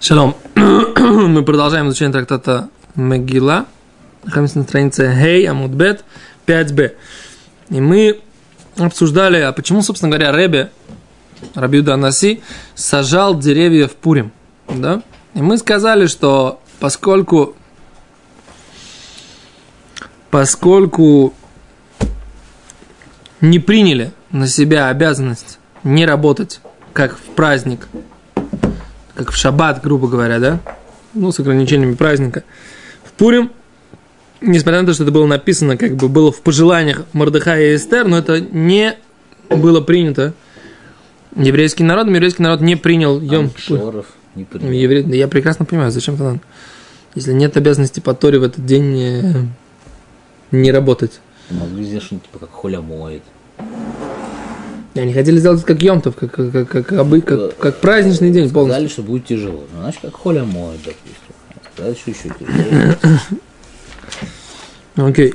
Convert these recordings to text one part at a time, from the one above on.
Шалом. Мы продолжаем изучение трактата Мегила. Находимся на странице Хей, Амудбет, 5b. И мы обсуждали, а почему, собственно говоря, Ребе, Рабиуда Анаси, сажал деревья в Пурим. Да? И мы сказали, что поскольку поскольку не приняли на себя обязанность не работать, как в праздник, как в шаббат, грубо говоря, да, ну, с ограничениями праздника, в Пурим, несмотря на то, что это было написано, как бы было в пожеланиях Мордыха и Эстер, но это не было принято еврейский народ, еврейский народ не принял Йом Шоров не принял. Евре... Я прекрасно понимаю, зачем это надо. Если нет обязанности по Торе в этот день не, не работать. Могли сделать что-нибудь типа как Холя моет. И Они хотели сделать как Йомтов, как, как, как, как, обы- как, как праздничный день полностью. Сказали, что будет тяжело. Ну, значит, как Холя моет, допустим. Сказали, что еще тяжело. Окей.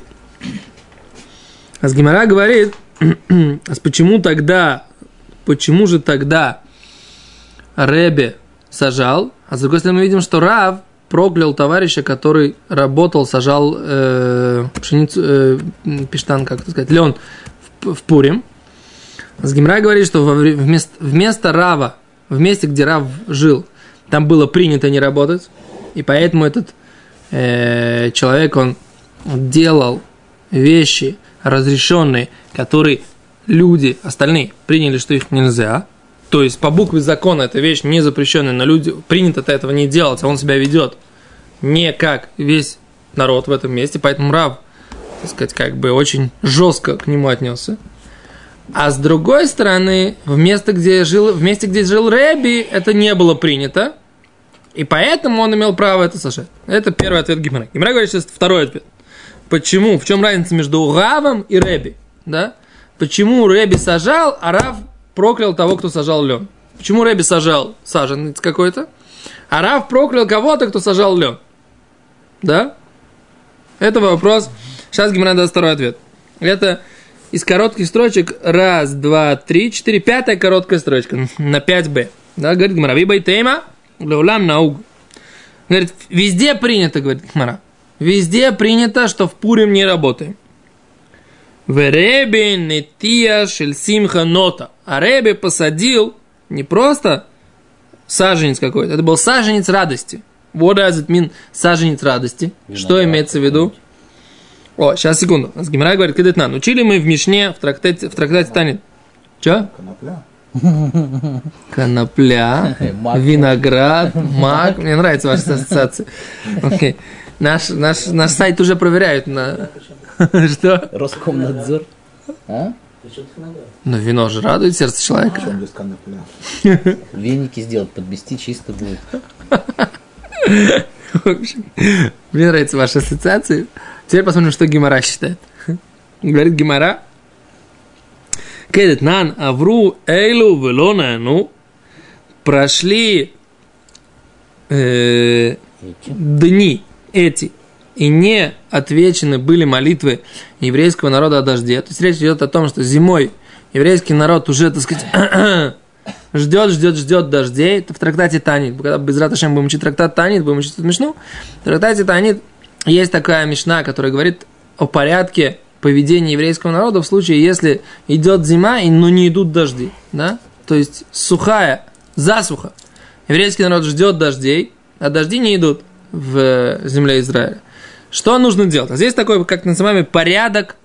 А с Гимара говорит, а почему тогда, почему же тогда Ребе сажал, а с другой стороны мы видим, что Рав проклял товарища, который работал, сажал э, пшеницу, э, пиштан, как это сказать, лен в, в Пурим. С Гимра говорит, что вместо, вместо Рава, в месте, где Рав жил, там было принято не работать, и поэтому этот э, человек, он делал вещи разрешенные, которые люди, остальные, приняли, что их нельзя. То есть по букве закона эта вещь не запрещенная, но люди принято-то этого не делать, а он себя ведет не как весь народ в этом месте, поэтому Рав, так сказать, как бы очень жестко к нему отнесся. А с другой стороны, в место, где жил, в месте, где жил Рэби, это не было принято. И поэтому он имел право это сажать. Это первый ответ Гимара. Гимара говорит сейчас второй ответ. Почему? В чем разница между Равом и Рэби? Да? Почему Рэби сажал, а Рав проклял того, кто сажал лен? Почему Рэби сажал саженец какой-то, а Рав проклял кого-то, кто сажал лен? Да? Это вопрос. Сейчас Гимара даст второй ответ. Это из коротких строчек раз, два, три, четыре, пятая короткая строчка на 5b. Да, говорит Гимара, вибай тейма, леулам науг. Говорит, везде принято, говорит Гимара. Везде принято, что в Пурим не работаем. В Ребе нетия шель симха нота. А Ребе посадил не просто саженец какой-то, это был саженец радости. What does it mean саженец радости? Что Виноград имеется в виду? О, сейчас, секунду. С Гимара говорит, кедетнан. Учили мы в Мишне, в трактате, в трактате Танит. Че? Конопля. Конопля, виноград, мак. Мне нравится ваша ассоциация. Окей. Наш, наш, наш сайт уже проверяют на... Что? Роскомнадзор. А? Но вино же радует сердце человека. Веники сделать, подвести чисто будет. В общем, мне нравится ваша ассоциация. Теперь посмотрим, что Гимара считает. Говорит Гимара. Кедет нан авру эйлу велона ну прошли э, дни эти и не отвечены были молитвы еврейского народа о дожде. То есть речь идет о том, что зимой еврейский народ уже, так сказать, ждет, ждет, ждет дождей. Это в трактате Танит. Когда без Раташем будем учить трактат Танит, будем учить Мишну. В трактате Танит есть такая Мишна, которая говорит о порядке поведения еврейского народа в случае, если идет зима, но не идут дожди. Да? То есть сухая, засуха. Еврейский народ ждет дождей, а дожди не идут в земле Израиля. Что нужно делать? А здесь такой, как называемый, порядок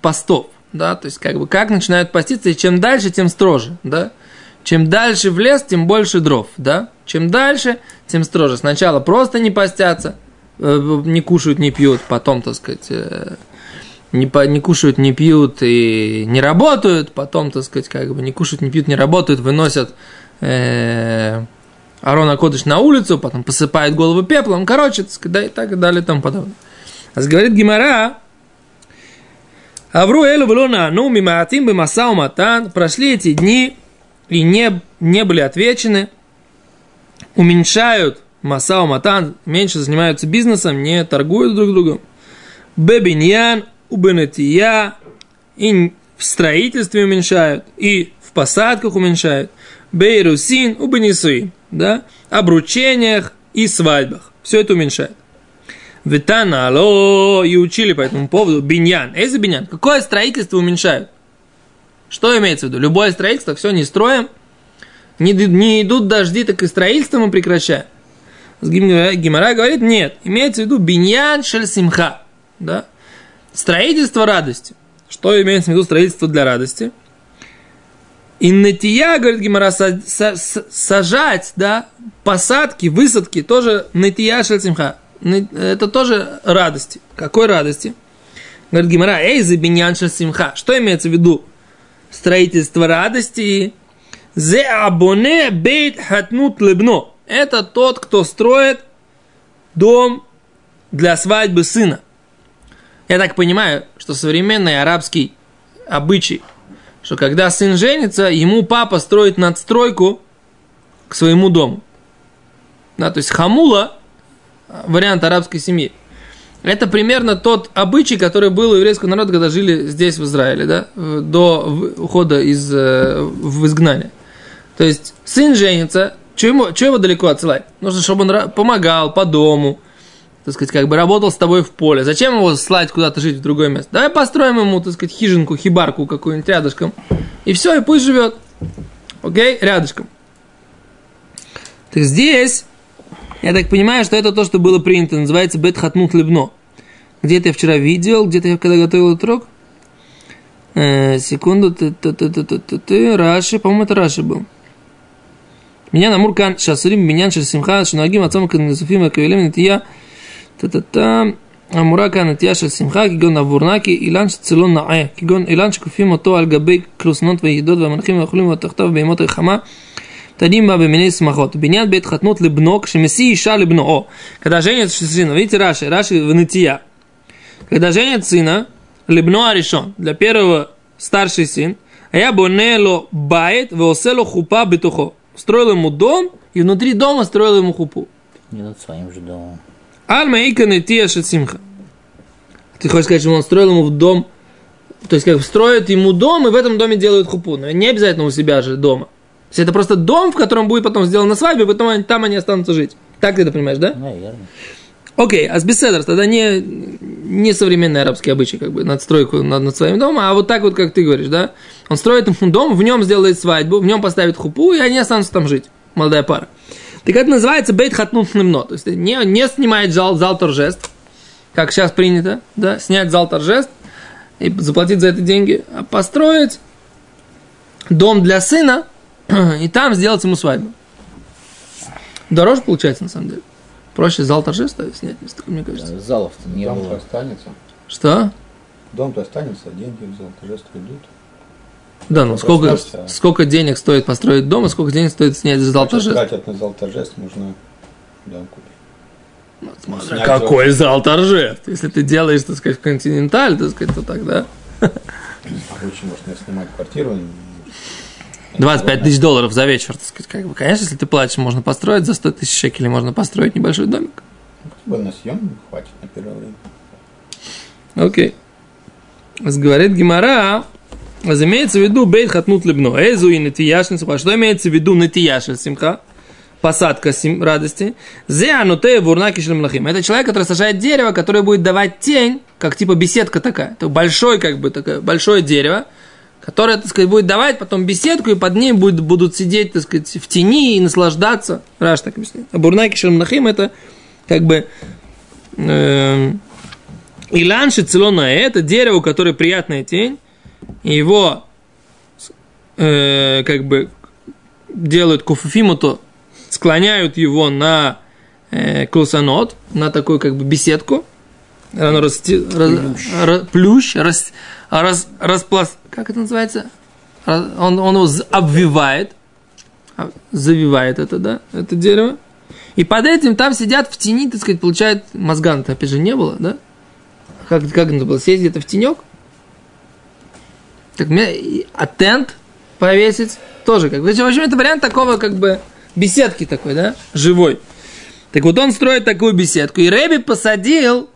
постов. Да? То есть, как бы, как начинают поститься, и чем дальше, тем строже. Да? Чем дальше в лес, тем больше дров. Да? Чем дальше, тем строже. Сначала просто не постятся, э, не кушают, не пьют, потом, так сказать, э, не, по- не кушают, не пьют и не работают, потом, так сказать, как бы не кушают, не пьют, не работают, выносят э, Арона Кодыш на улицу, потом посыпают голову пеплом, короче, так сказать, да, и так далее и тому подобное. А говорит Гимара, Авру Элю Велона, ну, мимаатим бы Масау Матан, прошли эти дни и не, не были отвечены, уменьшают Масау Матан, меньше занимаются бизнесом, не торгуют друг другом. Бебиньян, убенетия, и в строительстве уменьшают, и в посадках уменьшают. Бейрусин, убенисуин. да, обручениях и свадьбах. Все это уменьшает. Витана, алло, и учили по этому поводу биньян. Эйзи биньян. Какое строительство уменьшают? Что имеется в виду? Любое строительство, все не строим, не, не идут дожди, так и строительство мы прекращаем. Гимара говорит, нет, имеется в виду биньян шель симха, да, строительство радости. Что имеется в виду строительство для радости? И натия, говорит Гимара, сажать, да, посадки, высадки, тоже натия шель симха. Это тоже радости. Какой радости? Говорит Гимара, эй, за биньян шель симха. Что имеется в виду? Строительство радости. Зе абоне бейт хатнут лебно. Это тот, кто строит дом для свадьбы сына. Я так понимаю, что современный арабский обычай, что когда сын женится, ему папа строит надстройку к своему дому. Да, то есть хамула, вариант арабской семьи. Это примерно тот обычай, который был у еврейского народа, когда жили здесь, в Израиле, да, до ухода из, э, в изгнание. То есть сын женится, что, ему, что его далеко отсылать? Нужно, чтобы он помогал по дому, так сказать, как бы работал с тобой в поле. Зачем его слать куда-то жить в другое место? Давай построим ему, так сказать, хижинку, хибарку какую-нибудь рядышком. И все, и пусть живет. Окей? Рядышком. Так здесь, я так понимаю, что это то, что было принято, называется бет лебно. Где-то я вчера видел, где-то я когда готовил этот урок. Э, секунду, ты, ты, ты, ты, ты, ты, ты, Раши, по-моему, это Раши был. Меня на муркан шасурим меня шасимха шнагим отцом канзуфим акавелем нития та-та-та אמורה כאן נטייה של שמחה כגון עבורנה כי אילן שצלו נאה כגון אילן שכופים אותו על גבי כלוסנות ויחידות והמנחים ואוכלים אותו תחתיו בהמות רחמה תדים בה במיני שמחות. בעניין בית חתנות לבנו, כשמשיא אישה לבנו, או, когда женят сына, видите Раши, Раши в нытия. Когда женят сына, лебно аришон, для первого старший сын, а я бонело бает, веосело хупа бетухо строил ему дом, и внутри дома строил ему хупу. Не над своим же домом. Альма иканы тия симха. Ты хочешь сказать, что он строил ему в дом, то есть как строят ему дом, и в этом доме делают хупу. Но не обязательно у себя же дома. То есть это просто дом, в котором будет потом сделана свадьба, потом там они останутся жить. Так ты это понимаешь, да? Наверное. Окей, а с беседер тогда не, не современный арабский обычай, как бы, надстройку над, над своим домом, а вот так вот, как ты говоришь, да? Он строит дом, в нем сделает свадьбу, в нем поставит хупу, и они останутся там жить, молодая пара. Так это называется бейт хатнут хнемно, то есть не, не снимает зал, зал торжеств, как сейчас принято, да, снять зал торжеств и заплатить за это деньги, а построить дом для сына и там сделать ему свадьбу. Дороже получается, на самом деле. Проще зал торжества снять, мне кажется. Залов-то не Дом-то было. останется. Что? Дом-то останется, деньги в зал торжества идут. Да, ну сколько, Просто- сколько денег стоит построить дом, и сколько денег стоит снять зал торжеств? тратят на зал торжеств, можно дом купить. Снять какой зал торжеств. Если ты делаешь, так сказать, в континенталь, так сказать, то тогда А лучше можно снимать квартиру. 25 тысяч долларов за вечер, так сказать, как бы. Конечно, если ты платишь, можно построить за 100 тысяч шекелей, можно построить небольшой домик. Бы на съем хватит на первое время. Окей. Говорит Гимара, имеется в виду бейт хатнут лебно. Эзу и нетияшн симха. Что имеется в виду нетияшн симха? Посадка сим, радости. Зе ануте вурнаки шлемлахим. Это человек, который сажает дерево, которое будет давать тень, как типа беседка такая. Это большой, как бы, такое большое дерево, которое, так сказать, будет давать потом беседку, и под ней будет, будут сидеть, так сказать, в тени и наслаждаться. Раш так объясняет. А бурнаки шлемлахим это как бы эм, Илан шицелона это дерево, которое приятная тень, и его э, как бы делают куфуфимото, склоняют его на э, клусанот, на такую как бы беседку, оно расти, раз- ра- плющ, рас, раз, расплас- как это называется? Он, он его обвивает, а, завивает это, да, это дерево. И под этим там сидят в тени, так сказать, получают мозган-то, опять же, не было, да? Как, как это было? Сесть где-то в тенек? Так мне а тент повесить тоже как. В общем, это вариант такого как бы беседки такой, да, живой. Так вот он строит такую беседку. И Рэби посадил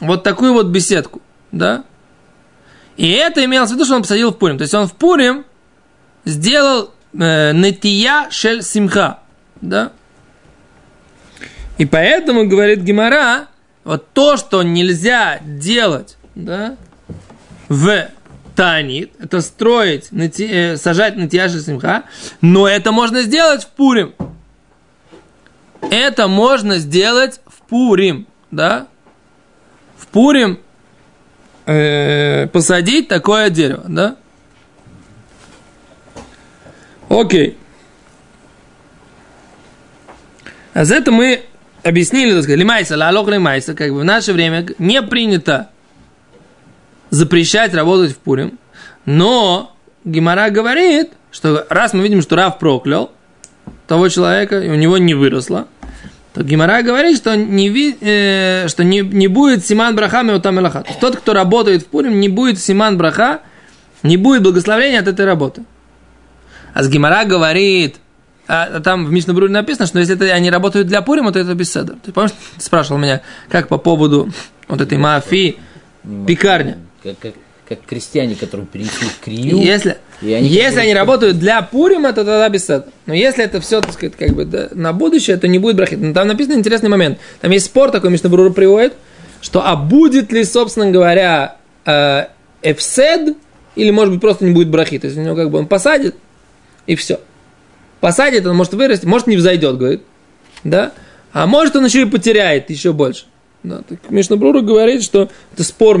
вот такую вот беседку, да. И это имелось в виду, что он посадил в Пурим. То есть он в Пурим сделал э, нетия шель симха, Да? И поэтому, говорит Гимара, вот то, что нельзя делать, да, в Танит, это строить, нати, э, сажать на Тияши Симха, но это можно сделать в Пурим. Это можно сделать в Пурим, да? В Пурим э, посадить такое дерево, да? Окей. А за это мы объяснили, так сказать, лимайса, лалох лимайса, как бы в наше время не принято запрещать работать в Пурим, но Гимара говорит, что раз мы видим, что Рав проклял того человека, и у него не выросло, то Гимара говорит, что не, ви, э, что не, не будет Симан Браха Меутам Элаха. Тот, кто работает в Пурим, не будет Симан Браха, не будет благословения от этой работы. А с Гимара говорит, а там в Мишнабруре написано, что если это, они работают для Пурима, то это беседа. Ты помнишь, ты спрашивал меня, как по поводу вот этой мафии, пекарня. Как, как, как крестьяне, которые перенесли в крию. Если, И они если они работают для Пурима, то тогда беседа. Но если это все, так сказать, как бы да, на будущее, то не будет брахит. Но там написан интересный момент. Там есть спор такой, Мишнабрур приводит, что а будет ли, собственно говоря, э, эфсед, или, может быть, просто не будет брахит. То есть у него как бы он посадит, и все. Посадит, он может вырасти, может не взойдет, говорит. Да? А может он еще и потеряет еще больше. Да, так Мишнабрура говорит, что это спор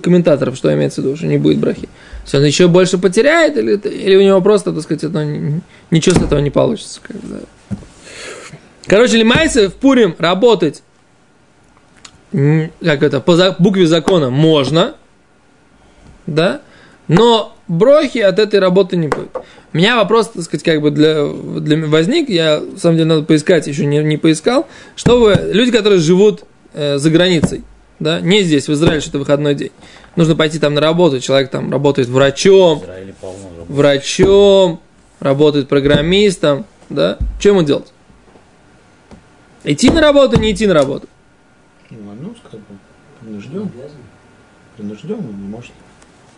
комментаторов, что имеется в виду, что не будет брахи. Если он еще больше потеряет, или, или у него просто, так сказать, это, ни- ничего с этого не получится. как да. Короче, лимайсы в Пурим работать, как это, по букве закона можно, да, но брохи от этой работы не будет. У меня вопрос, так сказать, как бы для, для возник, я, на самом деле, надо поискать, еще не, не поискал, что вы, люди, которые живут э, за границей, да, не здесь, в Израиле, что это выходной день, нужно пойти там на работу, человек там работает врачом, врачом, работает программистом, да, что ему делать? Идти на работу, не идти на работу? Ну, ну, как бы, принужден. Принужден, он не может.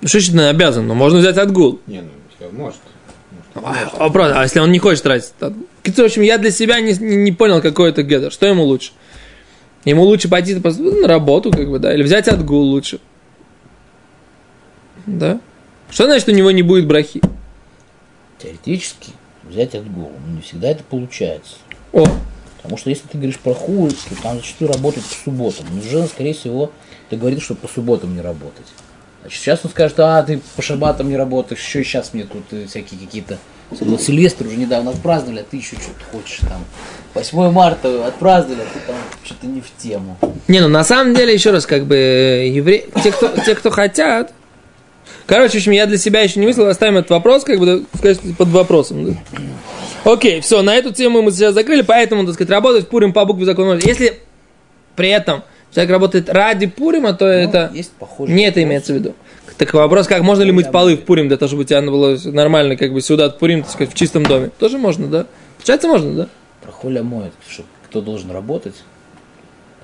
Ну, что значит обязан? Ну, можно взять отгул. Не, ну, если может. А, вопрос, а если он не хочет тратить? отгул? В общем, я для себя не, не, не понял, какой это гедер. Что ему лучше? Ему лучше пойти на работу, как бы, да, или взять отгул лучше. Да? Что значит, у него не будет брахи? Теоретически взять отгул, но не всегда это получается. О, Потому что если ты говоришь про хуй, то там зачастую работают по субботам. Неужели, скорее всего, ты говоришь, что по субботам не работать. Значит, сейчас он скажет, а, ты по шабатам не работаешь, еще сейчас мне тут э, всякие какие-то... Вот Сильвестр уже недавно отпраздновали, а ты еще что-то хочешь там. 8 марта отпраздновали, а ты там что-то не в тему. Не, ну на самом деле, еще раз, как бы, евреи, те, кто, те, кто хотят, короче, в общем, я для себя еще не мыслил, оставим этот вопрос, как бы, в под вопросом. да. Окей, все, на эту тему мы сейчас закрыли, поэтому, так сказать, работать Пурим по букве закона. Если при этом человек работает ради Пурима, то это Ну, есть похожий не это вопрос. имеется в виду. Так вопрос, как можно ли мыть полы в Пурим, для того, чтобы у тебя было нормально, как бы, сюда от Пурим, так сказать, в чистом доме? Тоже можно, да? Получается, можно, да? Про холя моет, что кто должен работать.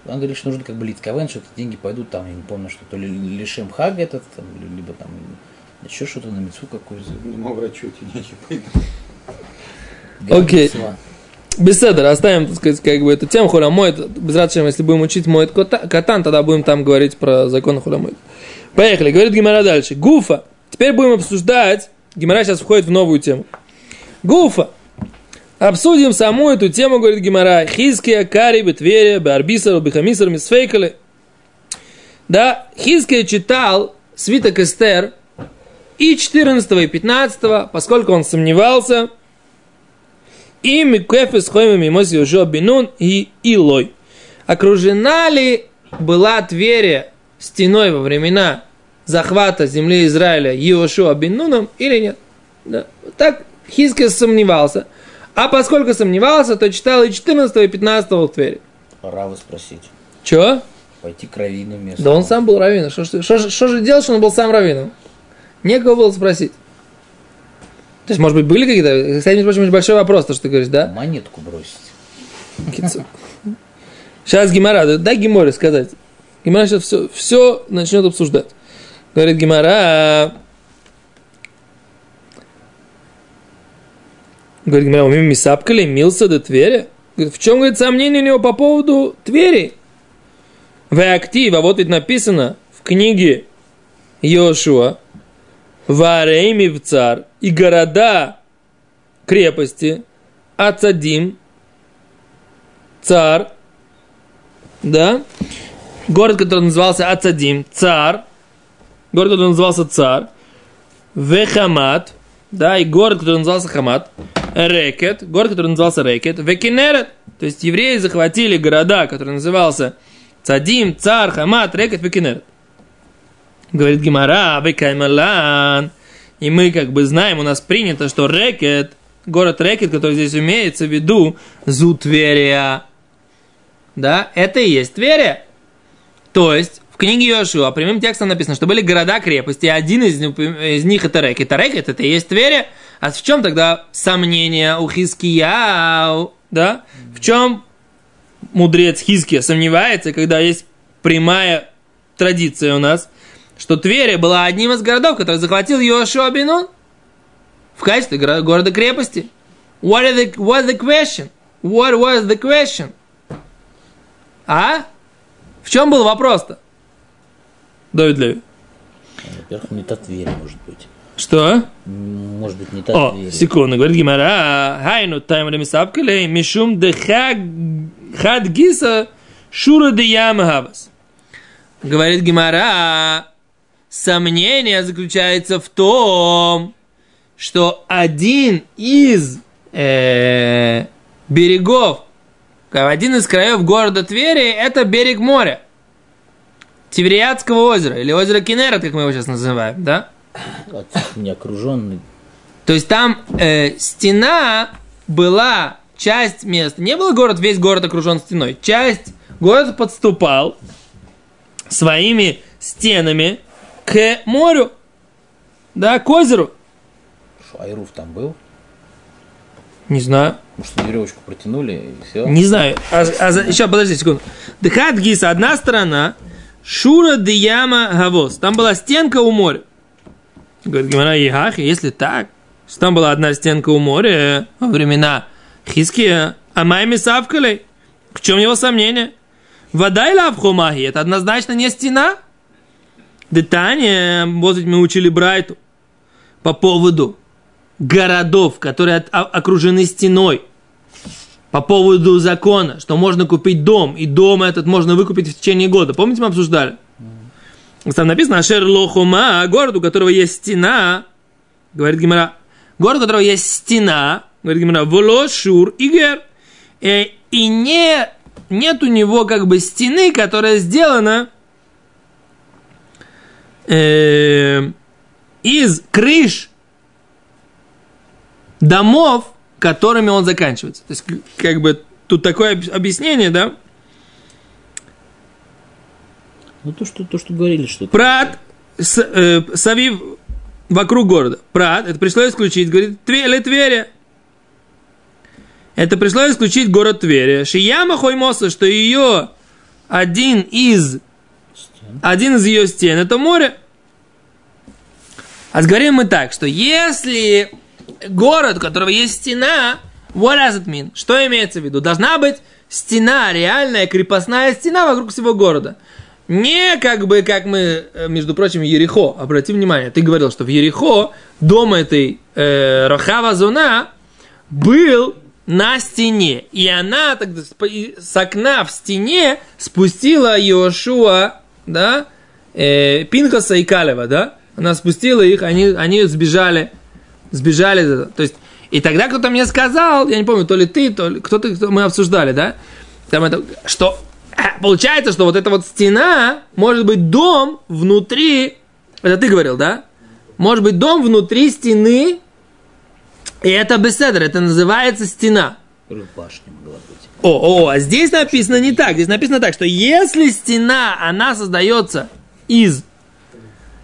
Он говорит, что нужно как бы литковен, что эти деньги пойдут там, я не помню, что то ли лишем хаг этот, там, либо там еще что-то на мецу какую-то. Ну, врачу эти деньги пойдут. Окей. Беседер, оставим, так сказать, как бы эту тему хуля моет. Без радости, если будем учить моет катан, тогда будем там говорить про закон хуля моет. Поехали, говорит Гимара дальше. Гуфа. Теперь будем обсуждать. Гимара сейчас входит в новую тему. Гуфа. Обсудим саму эту тему, говорит Гимара. Хизкия, Кари, Бетверия, Барбисар, Бехамисар, Мисфейкали. Да, Хизкия читал свиток Эстер и 14 и 15, поскольку он сомневался, и Микефес Хойма Мимоси Йошуа Бинун и Илой. Окружена ли была Тверия стеной во времена захвата земли Израиля Иошуа Бинуном или нет? Да. Так Хискес сомневался. А поскольку сомневался, то читал и 14 и 15 в Твери. Пора вы спросить. Чё? Пойти к раввину вместо. Да он сам был раввином. Что, же- что же делать, что он был сам раввином? Некого было спросить. То есть, может быть, были какие-то... Кстати, между прочим, большой вопрос, то, что ты говоришь, да? Монетку бросить. Сейчас Гимара, да- дай Гиморе сказать. Гимара сейчас все, все начнет обсуждать. Говорит Гимара. Говорит, Гимара, умим мисапкали, мился до Твери. Говорит, в чем, говорит, сомнение у него по поводу Твери? В актив, а вот ведь написано в книге Йошуа, Варейми в царь и города крепости, Ацадим, царь, да, город, который назывался Ацадим, царь, город, который назывался царь, Вехамат, да, и город, который назывался Хамат, Рекет, город, который назывался Рекет, Векинерет, то есть евреи захватили города, который назывался Цадим, Цар, Хамат, Рекет, Векинерет. Говорит Гимара, Векаймалан, и мы как бы знаем, у нас принято, что Рекет, город Рекет, который здесь имеется в виду, Зутверия, да, это и есть Тверия. То есть, в книге Йошуа прямым текстом написано, что были города-крепости, и один из, из них это Рекет. А Рекет это и есть Тверия. А в чем тогда сомнение у Хискияу? Да? В чем мудрец Хиския сомневается, когда есть прямая традиция у нас, что Тверия была одним из городов, который захватил Йошуа Бинун в качестве города-крепости. What, is the, what the question? What was the question? А? В чем был вопрос-то? Давид Леви. Во-первых, не та Тверь, может быть. Что? Может быть, не та О, Тверь. секунду, говорит Гимара, хайну тайм ремисапкалей, мишум хад гиса шура де ямахабас. Говорит Гимара, сомнение заключается в том, что один из э, берегов, один из краев города Твери, это берег моря. Тивериадского озера, или озеро Кенерет, как мы его сейчас называем, да? Не окруженный. То есть там э, стена была, часть места, не был город, весь город окружен стеной, часть город подступал своими стенами к морю, да, к озеру. Шо, Айруф там был? Не знаю. Может, веревочку протянули и все? Не знаю. А, а еще, подожди секунду. Дхат Гиса, одна сторона, Шура Дияма Гавос. Там была стенка у моря. Говорит Гимара Ехах, если так, что там была одна стенка у моря во времена Хиския, а Майми Савкалей, в чем его сомнение? Вода или Абхумахи, это однозначно не стена. Детание, вот мы учили Брайту по поводу городов, которые от- о- окружены стеной. По поводу закона, что можно купить дом, и дом этот можно выкупить в течение года. Помните, мы обсуждали? Там написано Ашер Лохума, город, у которого есть стена, говорит Гимара, город, у которого есть стена, говорит Гимара, Волошур Игер, и, и не, нет у него как бы стены, которая сделана э, из крыш домов, которыми он заканчивается. То есть, как бы, тут такое об- объяснение, да? Ну, то, что, то, что говорили, что... Прат, с, э, Савив вокруг города. Прат, это пришло исключить, говорит, Твери, Тверия. Это пришло исключить город Тверия. Шияма Хоймоса, что ее один из, один из ее стен, это море. А говорим мы так, что если город, у которого есть стена, what does it mean? Что имеется в виду? Должна быть стена, реальная крепостная стена вокруг всего города. Не как бы, как мы, э, между прочим, Ерехо, обрати внимание, ты говорил, что в Ерехо дом этой э, Рахава Зона был на стене. И она тогда с окна в стене спустила Йошуа, да, э, Пинхаса и Калева, да, она спустила их, они, они сбежали, сбежали, то есть, и тогда кто-то мне сказал, я не помню, то ли ты, то ли кто-то, кто мы обсуждали, да, там это, что э, получается, что вот эта вот стена может быть дом внутри, это ты говорил, да, может быть дом внутри стены, и это беседер, это называется стена. Башня могла быть. О, о, а здесь написано не так. Здесь написано так, что если стена, она создается из,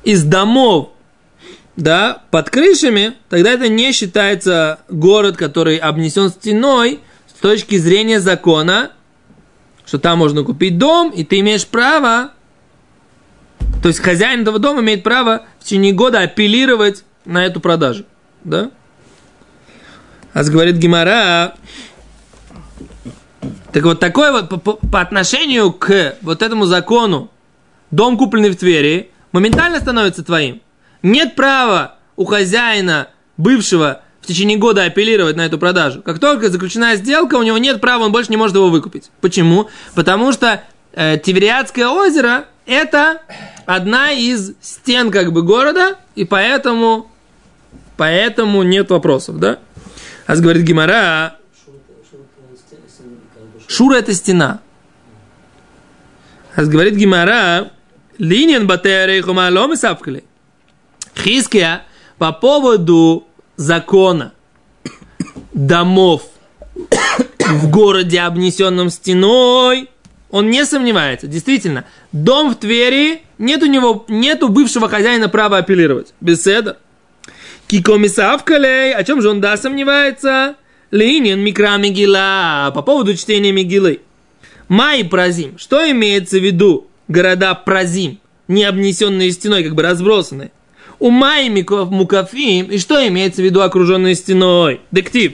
из домов, да, под крышами, тогда это не считается город, который обнесен стеной с точки зрения закона, что там можно купить дом, и ты имеешь право, то есть хозяин этого дома имеет право в течение года апеллировать на эту продажу, да? А говорит Гимара, так вот такой вот по, по, по отношению к вот этому закону, дом, купленный в Твери, моментально становится твоим. Нет права у хозяина бывшего в течение года апеллировать на эту продажу. Как только заключена сделка, у него нет права, он больше не может его выкупить. Почему? Потому что э, Тивериадское озеро – это одна из стен как бы города, и поэтому, поэтому нет вопросов, да? А говорит Гимара, Шура это стена. А говорит Гимара, линien батерейху малом и сапкали. Хиския по поводу закона домов в городе, обнесенном стеной, он не сомневается. Действительно, дом в Твери, нет у него, нет у бывшего хозяина права апеллировать. Беседа. Кикомисавкалей, о чем же он, да, сомневается? Линин микра Мигила, по поводу чтения Мигилы. Май Празим, что имеется в виду города Празим, не обнесенные стеной, как бы разбросанные? У Май Мукафим, и что имеется в виду окруженные стеной? Дектив.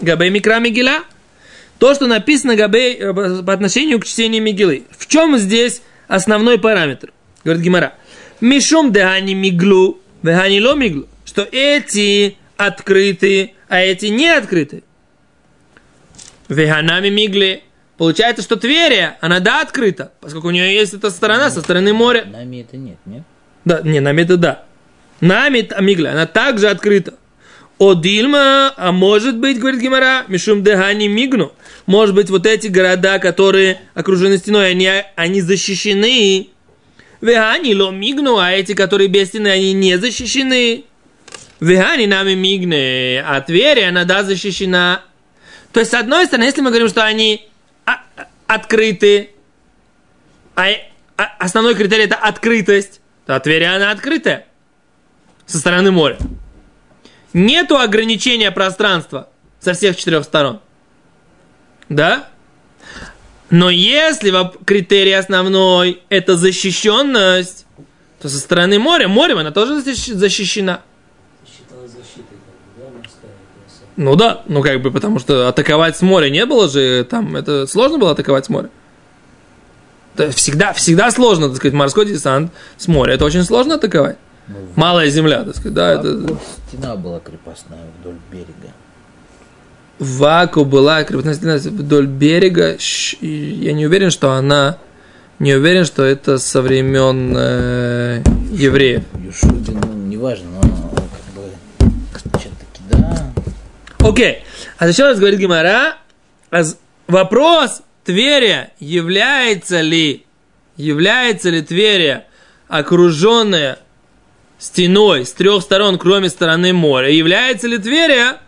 Габей микра Мигила – то, что написано Габей э, по отношению к чтению Мигилы. В чем здесь основной параметр? Говорит Гимара. Мишум дehani миглу, вехани ло миглу. Что эти открыты, а эти не открыты. Веханами мигли. Получается, что Тверия, она да открыта, поскольку у нее есть эта сторона со стороны моря. Нами это нет, нет? Да, не, нами это да. Нами мигля, она также открыта. О Дильма, а может быть, говорит Гимара, Мишум Дехани Мигну. Может быть, вот эти города, которые окружены стеной, они, они защищены. Вехани ло мигну, а эти, которые без стены, они не защищены. Вехани нами мигне, а Тверь, она да защищена. То есть, с одной стороны, если мы говорим, что они открыты, а, а основной критерий это открытость, то Тверь, она открытая со стороны моря. Нету ограничения пространства со всех четырех сторон. Да? Но если критерий основной это защищенность, то со стороны моря, морем она тоже защищена. Ну да, ну как бы, потому что атаковать с моря не было же, там, это сложно было атаковать с моря. Это всегда, всегда сложно, так сказать, морской десант с моря, это очень сложно атаковать. Ну, Малая земля, так сказать, да. Это... Стена была крепостная вдоль берега. Ваку была крепостная стена вдоль берега. Я не уверен, что она... Не уверен, что это со времен э, евреев. Юшудин, ну, неважно, но Окей. А еще раз говорит Гимара. Вопрос Тверия является ли является ли Тверия окруженная стеной с трех сторон, кроме стороны моря, является ли Тверия?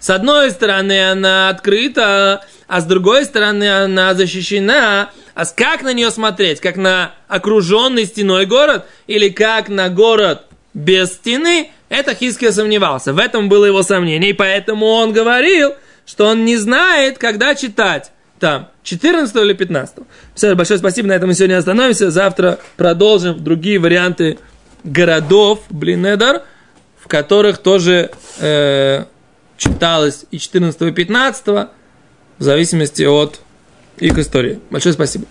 С одной стороны она открыта, а с другой стороны она защищена. А как на нее смотреть? Как на окруженный стеной город? Или как на город без стены? Это Хиския сомневался. В этом было его сомнение. И поэтому он говорил, что он не знает, когда читать. Там, 14 или 15. Все, большое спасибо. На этом мы сегодня остановимся. Завтра продолжим другие варианты городов, Блинедар, в которых тоже э, читалось и 14 и 15 в зависимости от их истории. Большое спасибо.